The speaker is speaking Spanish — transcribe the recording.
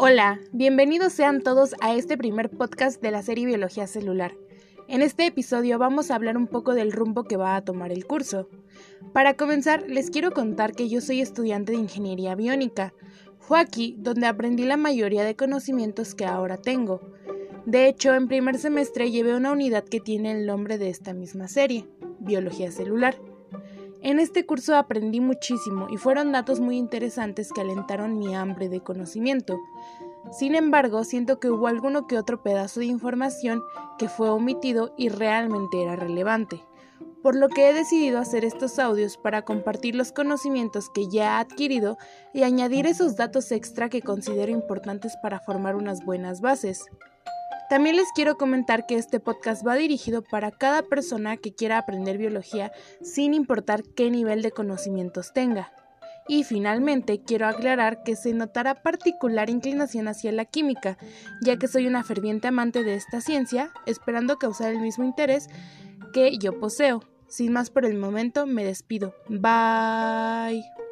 Hola, bienvenidos sean todos a este primer podcast de la serie Biología Celular. En este episodio vamos a hablar un poco del rumbo que va a tomar el curso. Para comenzar, les quiero contar que yo soy estudiante de Ingeniería Biónica. Fue aquí donde aprendí la mayoría de conocimientos que ahora tengo. De hecho, en primer semestre llevé una unidad que tiene el nombre de esta misma serie, Biología Celular. En este curso aprendí muchísimo y fueron datos muy interesantes que alentaron mi hambre de conocimiento. Sin embargo, siento que hubo alguno que otro pedazo de información que fue omitido y realmente era relevante, por lo que he decidido hacer estos audios para compartir los conocimientos que ya he adquirido y añadir esos datos extra que considero importantes para formar unas buenas bases. También les quiero comentar que este podcast va dirigido para cada persona que quiera aprender biología sin importar qué nivel de conocimientos tenga. Y finalmente quiero aclarar que se notará particular inclinación hacia la química, ya que soy una ferviente amante de esta ciencia, esperando causar el mismo interés que yo poseo. Sin más por el momento, me despido. Bye.